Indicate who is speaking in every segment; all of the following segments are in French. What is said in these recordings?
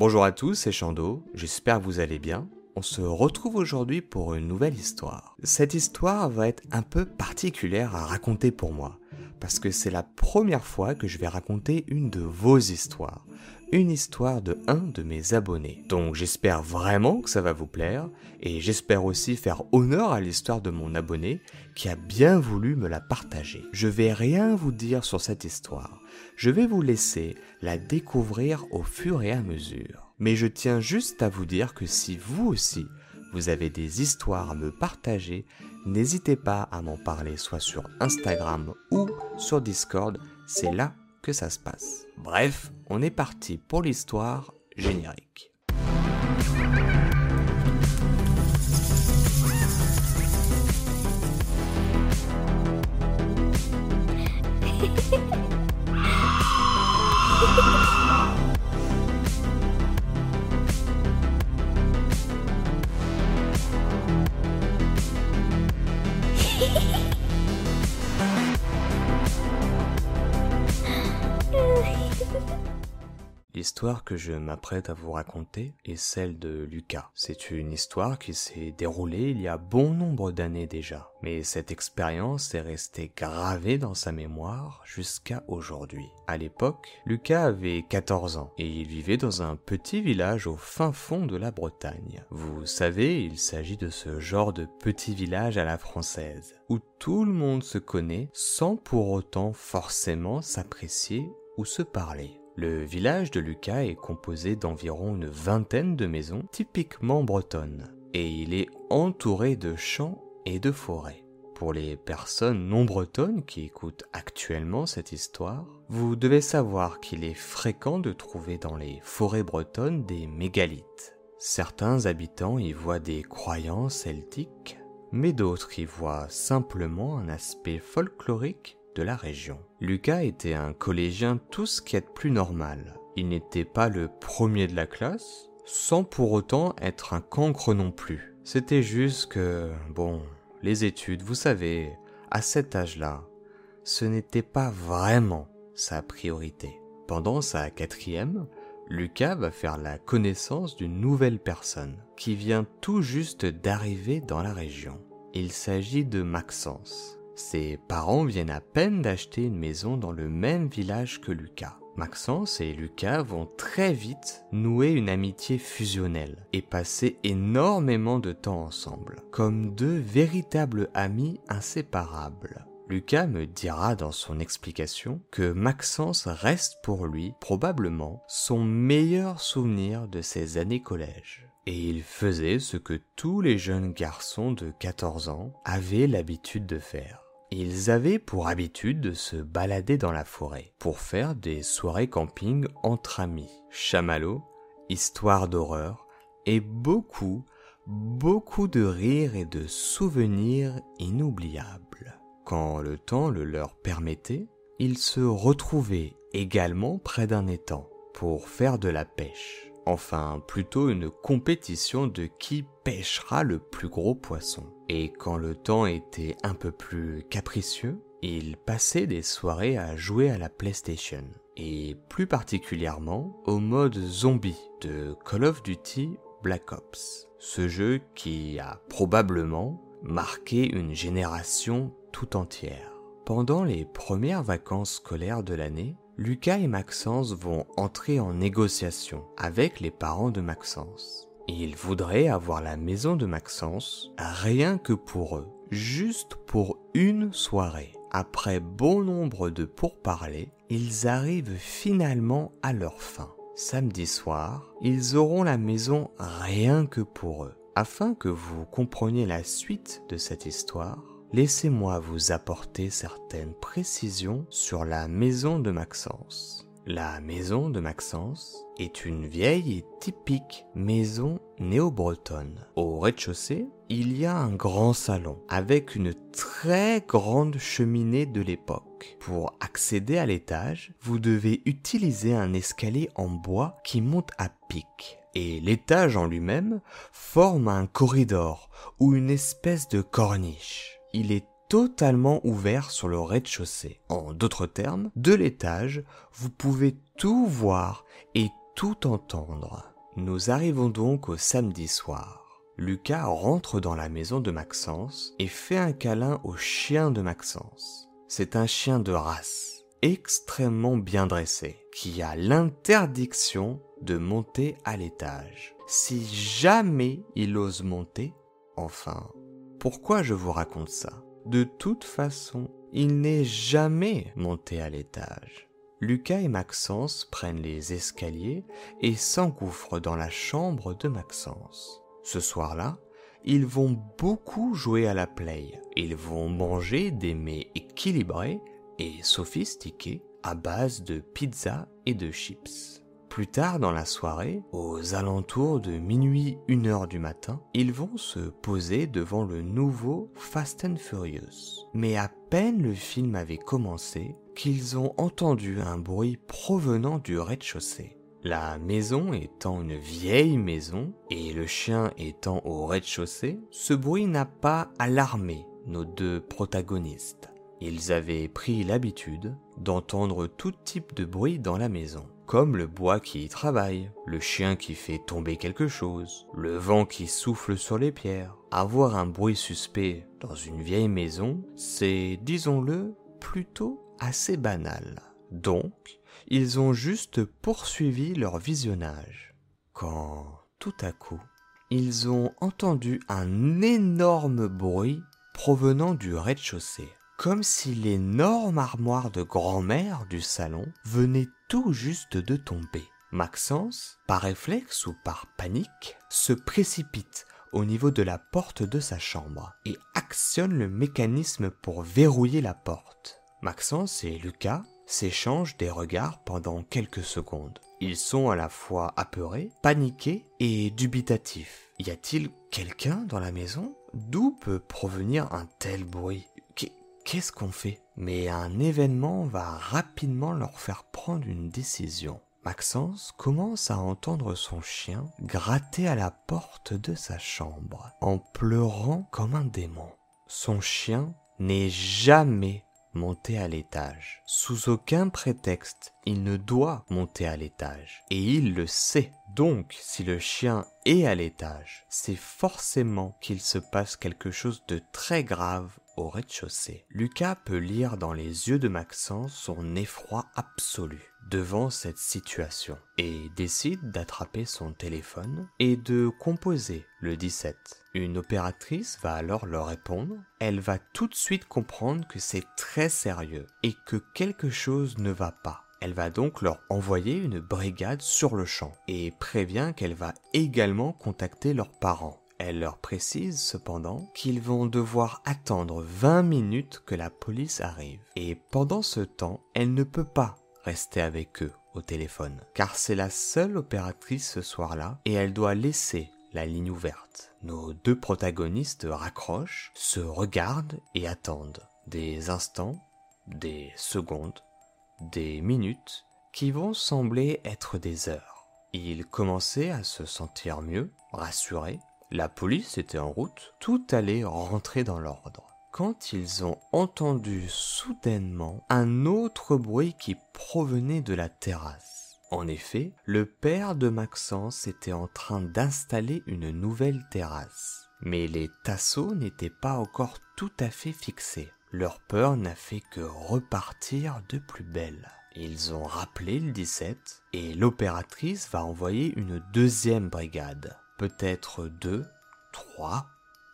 Speaker 1: Bonjour à tous, c'est Chando, j'espère que vous allez bien. On se retrouve aujourd'hui pour une nouvelle histoire. Cette histoire va être un peu particulière à raconter pour moi, parce que c'est la première fois que je vais raconter une de vos histoires, une histoire de un de mes abonnés. Donc j'espère vraiment que ça va vous plaire, et j'espère aussi faire honneur à l'histoire de mon abonné qui a bien voulu me la partager. Je vais rien vous dire sur cette histoire, je vais vous laisser la découvrir au fur et à mesure. Mais je tiens juste à vous dire que si vous aussi, vous avez des histoires à me partager, n'hésitez pas à m'en parler soit sur Instagram ou sur Discord, c'est là que ça se passe. Bref, on est parti pour l'histoire générique. L'histoire que je m'apprête à vous raconter est celle de Lucas. C'est une histoire qui s'est déroulée il y a bon nombre d'années déjà, mais cette expérience est restée gravée dans sa mémoire jusqu'à aujourd'hui. À l'époque, Lucas avait 14 ans et il vivait dans un petit village au fin fond de la Bretagne. Vous savez, il s'agit de ce genre de petit village à la française, où tout le monde se connaît sans pour autant forcément s'apprécier ou se parler. Le village de Lucas est composé d'environ une vingtaine de maisons typiquement bretonnes, et il est entouré de champs et de forêts. Pour les personnes non bretonnes qui écoutent actuellement cette histoire, vous devez savoir qu'il est fréquent de trouver dans les forêts bretonnes des mégalithes. Certains habitants y voient des croyances celtiques, mais d'autres y voient simplement un aspect folklorique de la région. Lucas était un collégien tout ce qui est plus normal. Il n'était pas le premier de la classe, sans pour autant être un cancre non plus. C'était juste que, bon, les études, vous savez, à cet âge-là, ce n'était pas vraiment sa priorité. Pendant sa quatrième, Lucas va faire la connaissance d'une nouvelle personne qui vient tout juste d'arriver dans la région. Il s'agit de Maxence. Ses parents viennent à peine d'acheter une maison dans le même village que Lucas. Maxence et Lucas vont très vite nouer une amitié fusionnelle et passer énormément de temps ensemble, comme deux véritables amis inséparables. Lucas me dira dans son explication que Maxence reste pour lui probablement son meilleur souvenir de ses années collège. Et il faisait ce que tous les jeunes garçons de 14 ans avaient l'habitude de faire. Ils avaient pour habitude de se balader dans la forêt pour faire des soirées camping entre amis, chamallows, histoires d'horreur et beaucoup, beaucoup de rires et de souvenirs inoubliables. Quand le temps le leur permettait, ils se retrouvaient également près d'un étang pour faire de la pêche enfin plutôt une compétition de qui pêchera le plus gros poisson. Et quand le temps était un peu plus capricieux, il passait des soirées à jouer à la PlayStation, et plus particulièrement au mode zombie de Call of Duty Black Ops, ce jeu qui a probablement marqué une génération tout entière. Pendant les premières vacances scolaires de l'année, Lucas et Maxence vont entrer en négociation avec les parents de Maxence. Ils voudraient avoir la maison de Maxence rien que pour eux, juste pour une soirée. Après bon nombre de pourparlers, ils arrivent finalement à leur fin. Samedi soir, ils auront la maison rien que pour eux. Afin que vous compreniez la suite de cette histoire, laissez-moi vous apporter certaines précisions sur la maison de Maxence. La maison de Maxence est une vieille et typique maison néo-bretonne. Au rez-de-chaussée, il y a un grand salon avec une très grande cheminée de l'époque. Pour accéder à l'étage, vous devez utiliser un escalier en bois qui monte à pic. Et l'étage en lui-même forme un corridor ou une espèce de corniche il est totalement ouvert sur le rez-de-chaussée. En d'autres termes, de l'étage, vous pouvez tout voir et tout entendre. Nous arrivons donc au samedi soir. Lucas rentre dans la maison de Maxence et fait un câlin au chien de Maxence. C'est un chien de race, extrêmement bien dressé, qui a l'interdiction de monter à l'étage. Si jamais il ose monter, enfin, pourquoi je vous raconte ça? De toute façon, il n'est jamais monté à l'étage. Lucas et Maxence prennent les escaliers et s'engouffrent dans la chambre de Maxence. Ce soir-là, ils vont beaucoup jouer à la play. Ils vont manger des mets équilibrés et sophistiqués à base de pizza et de chips. Plus tard dans la soirée, aux alentours de minuit, une heure du matin, ils vont se poser devant le nouveau Fast and Furious. Mais à peine le film avait commencé qu'ils ont entendu un bruit provenant du rez-de-chaussée. La maison étant une vieille maison et le chien étant au rez-de-chaussée, ce bruit n'a pas alarmé nos deux protagonistes. Ils avaient pris l'habitude d'entendre tout type de bruit dans la maison, comme le bois qui y travaille, le chien qui fait tomber quelque chose, le vent qui souffle sur les pierres. Avoir un bruit suspect dans une vieille maison, c'est, disons-le, plutôt assez banal. Donc, ils ont juste poursuivi leur visionnage. Quand, tout à coup, ils ont entendu un énorme bruit provenant du rez-de-chaussée, comme si l'énorme armoire de grand-mère du salon venait tout juste de tomber. Maxence, par réflexe ou par panique, se précipite au niveau de la porte de sa chambre et actionne le mécanisme pour verrouiller la porte. Maxence et Lucas s'échangent des regards pendant quelques secondes. Ils sont à la fois apeurés, paniqués et dubitatifs. Y a-t-il quelqu'un dans la maison? D'où peut provenir un tel bruit? Qu'est-ce qu'on fait? Mais un événement va rapidement leur faire prendre une décision. Maxence commence à entendre son chien gratter à la porte de sa chambre en pleurant comme un démon. Son chien n'est jamais monter à l'étage. Sous aucun prétexte, il ne doit monter à l'étage. Et il le sait. Donc, si le chien est à l'étage, c'est forcément qu'il se passe quelque chose de très grave au rez-de-chaussée. Lucas peut lire dans les yeux de Maxence son effroi absolu devant cette situation et décide d'attraper son téléphone et de composer le 17. Une opératrice va alors leur répondre. Elle va tout de suite comprendre que c'est très sérieux et que quelque chose ne va pas. Elle va donc leur envoyer une brigade sur le champ et prévient qu'elle va également contacter leurs parents. Elle leur précise cependant qu'ils vont devoir attendre 20 minutes que la police arrive. Et pendant ce temps, elle ne peut pas rester avec eux au téléphone, car c'est la seule opératrice ce soir-là et elle doit laisser la ligne ouverte. Nos deux protagonistes raccrochent, se regardent et attendent des instants, des secondes, des minutes qui vont sembler être des heures. Ils commençaient à se sentir mieux, rassurés. La police était en route, tout allait rentrer dans l'ordre quand ils ont entendu soudainement un autre bruit qui provenait de la terrasse. En effet, le père de Maxence était en train d'installer une nouvelle terrasse. Mais les tasseaux n'étaient pas encore tout à fait fixés. Leur peur n'a fait que repartir de plus belle. Ils ont rappelé le 17 et l'opératrice va envoyer une deuxième brigade. Peut-être deux, trois,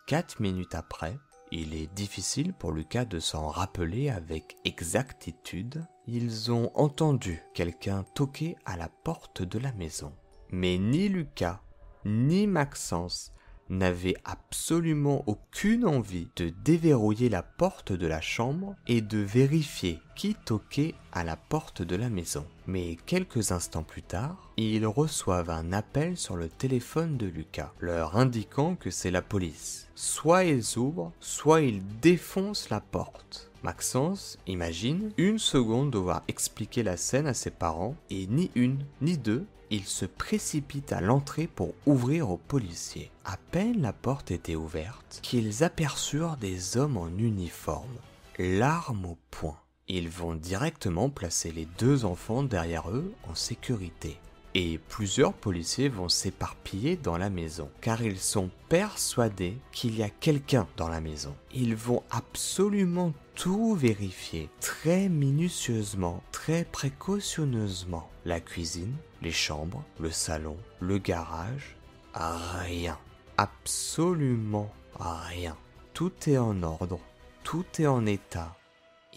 Speaker 1: quatre minutes après, il est difficile pour Lucas de s'en rappeler avec exactitude. Ils ont entendu quelqu'un toquer à la porte de la maison. Mais ni Lucas, ni Maxence n'avait absolument aucune envie de déverrouiller la porte de la chambre et de vérifier qui toquait à la porte de la maison. Mais quelques instants plus tard, ils reçoivent un appel sur le téléphone de Lucas, leur indiquant que c'est la police. Soit ils ouvrent, soit ils défoncent la porte. Maxence imagine une seconde devoir expliquer la scène à ses parents et ni une ni deux ils se précipitent à l'entrée pour ouvrir aux policiers. À peine la porte était ouverte, qu'ils aperçurent des hommes en uniforme, l'arme au poing. Ils vont directement placer les deux enfants derrière eux en sécurité. et plusieurs policiers vont s'éparpiller dans la maison car ils sont persuadés qu'il y a quelqu'un dans la maison. Ils vont absolument tout vérifier très minutieusement, très précautionneusement. La cuisine, les chambres, le salon, le garage, rien. Absolument rien. Tout est en ordre, tout est en état.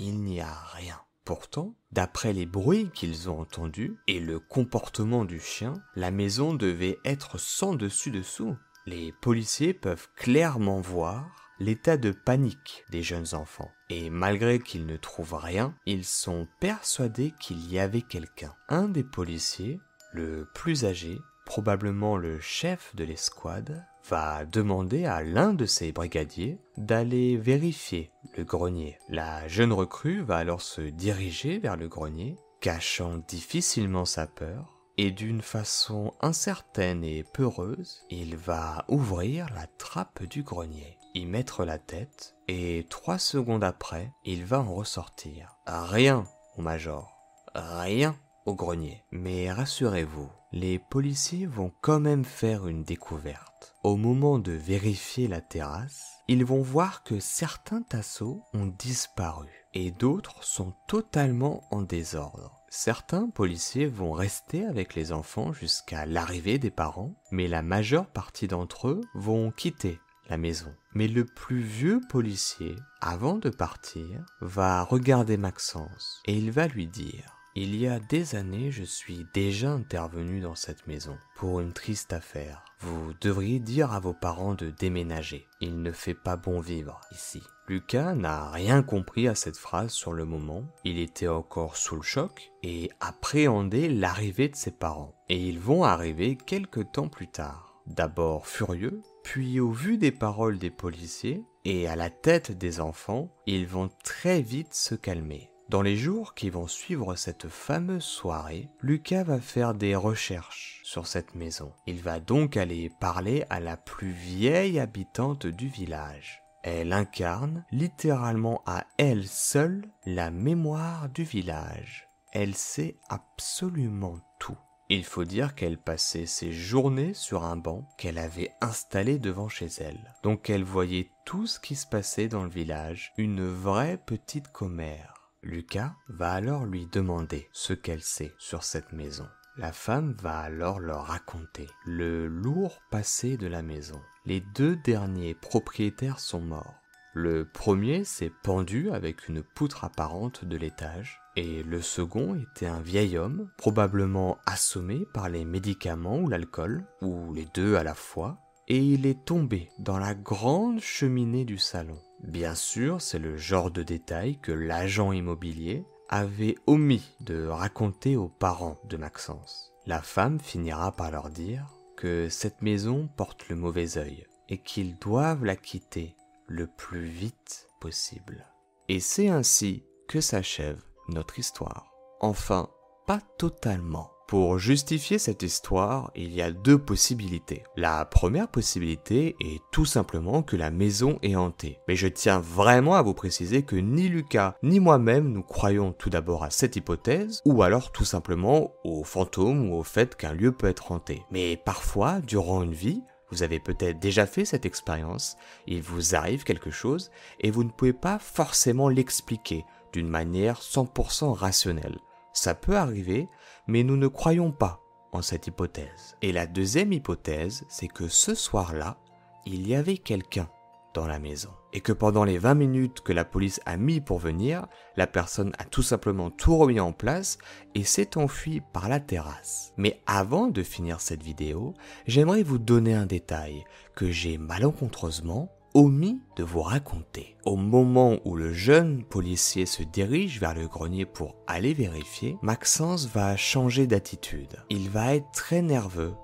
Speaker 1: Il n'y a rien. Pourtant, d'après les bruits qu'ils ont entendus et le comportement du chien, la maison devait être sans dessus-dessous. Les policiers peuvent clairement voir l'état de panique des jeunes enfants. Et malgré qu'ils ne trouvent rien, ils sont persuadés qu'il y avait quelqu'un. Un des policiers, le plus âgé, probablement le chef de l'escouade, va demander à l'un de ses brigadiers d'aller vérifier le grenier. La jeune recrue va alors se diriger vers le grenier, cachant difficilement sa peur, et d'une façon incertaine et peureuse, il va ouvrir la trappe du grenier, y mettre la tête, et trois secondes après, il va en ressortir. Rien, au major. Rien grenier. Mais rassurez-vous, les policiers vont quand même faire une découverte. Au moment de vérifier la terrasse, ils vont voir que certains tasseaux ont disparu et d'autres sont totalement en désordre. Certains policiers vont rester avec les enfants jusqu'à l'arrivée des parents, mais la majeure partie d'entre eux vont quitter la maison. Mais le plus vieux policier, avant de partir, va regarder Maxence et il va lui dire il y a des années, je suis déjà intervenu dans cette maison pour une triste affaire. Vous devriez dire à vos parents de déménager. Il ne fait pas bon vivre ici. Lucas n'a rien compris à cette phrase sur le moment. Il était encore sous le choc et appréhendait l'arrivée de ses parents. Et ils vont arriver quelque temps plus tard. D'abord furieux, puis au vu des paroles des policiers et à la tête des enfants, ils vont très vite se calmer. Dans les jours qui vont suivre cette fameuse soirée, Lucas va faire des recherches sur cette maison. Il va donc aller parler à la plus vieille habitante du village. Elle incarne littéralement à elle seule la mémoire du village. Elle sait absolument tout. Il faut dire qu'elle passait ses journées sur un banc qu'elle avait installé devant chez elle. Donc elle voyait tout ce qui se passait dans le village, une vraie petite commère. Lucas va alors lui demander ce qu'elle sait sur cette maison. La femme va alors leur raconter le lourd passé de la maison. Les deux derniers propriétaires sont morts. Le premier s'est pendu avec une poutre apparente de l'étage, et le second était un vieil homme, probablement assommé par les médicaments ou l'alcool, ou les deux à la fois, et il est tombé dans la grande cheminée du salon. Bien sûr, c'est le genre de détail que l'agent immobilier avait omis de raconter aux parents de Maxence. La femme finira par leur dire que cette maison porte le mauvais œil et qu'ils doivent la quitter le plus vite possible. Et c'est ainsi que s'achève notre histoire. Enfin, pas totalement. Pour justifier cette histoire, il y a deux possibilités. La première possibilité est tout simplement que la maison est hantée. Mais je tiens vraiment à vous préciser que ni Lucas ni moi-même nous croyons tout d'abord à cette hypothèse, ou alors tout simplement aux fantômes ou au fait qu'un lieu peut être hanté. Mais parfois, durant une vie, vous avez peut-être déjà fait cette expérience, il vous arrive quelque chose et vous ne pouvez pas forcément l'expliquer d'une manière 100% rationnelle. Ça peut arriver, mais nous ne croyons pas en cette hypothèse. Et la deuxième hypothèse, c'est que ce soir-là, il y avait quelqu'un dans la maison. Et que pendant les 20 minutes que la police a mis pour venir, la personne a tout simplement tout remis en place et s'est enfuie par la terrasse. Mais avant de finir cette vidéo, j'aimerais vous donner un détail que j'ai malencontreusement omis de vous raconter. Au moment où le jeune policier se dirige vers le grenier pour aller vérifier, Maxence va changer d'attitude. Il va être très nerveux,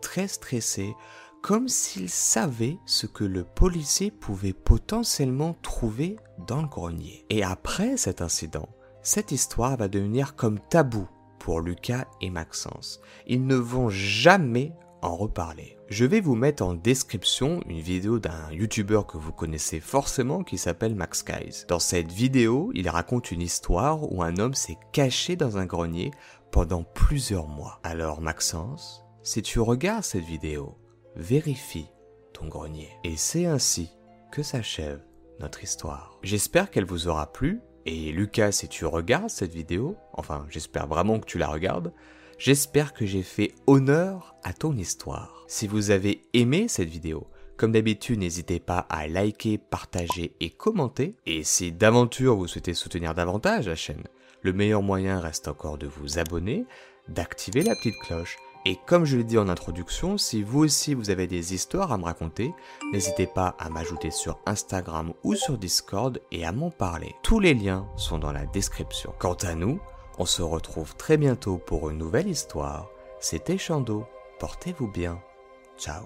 Speaker 1: très stressé, comme s'il savait ce que le policier pouvait potentiellement trouver dans le grenier. Et après cet incident, cette histoire va devenir comme tabou pour Lucas et Maxence. Ils ne vont jamais en reparler. Je vais vous mettre en description une vidéo d'un youtubeur que vous connaissez forcément qui s'appelle Max Guys. Dans cette vidéo, il raconte une histoire où un homme s'est caché dans un grenier pendant plusieurs mois. Alors Maxence, si tu regardes cette vidéo, vérifie ton grenier. Et c'est ainsi que s'achève notre histoire. J'espère qu'elle vous aura plu. Et Lucas, si tu regardes cette vidéo, enfin j'espère vraiment que tu la regardes, j'espère que j'ai fait honneur à ton histoire. Si vous avez aimé cette vidéo, comme d'habitude, n'hésitez pas à liker, partager et commenter. Et si d'aventure vous souhaitez soutenir davantage la chaîne, le meilleur moyen reste encore de vous abonner, d'activer la petite cloche. Et comme je l'ai dit en introduction, si vous aussi vous avez des histoires à me raconter, n'hésitez pas à m'ajouter sur Instagram ou sur Discord et à m'en parler. Tous les liens sont dans la description. Quant à nous, on se retrouve très bientôt pour une nouvelle histoire. C'était Chando, portez-vous bien. Ciao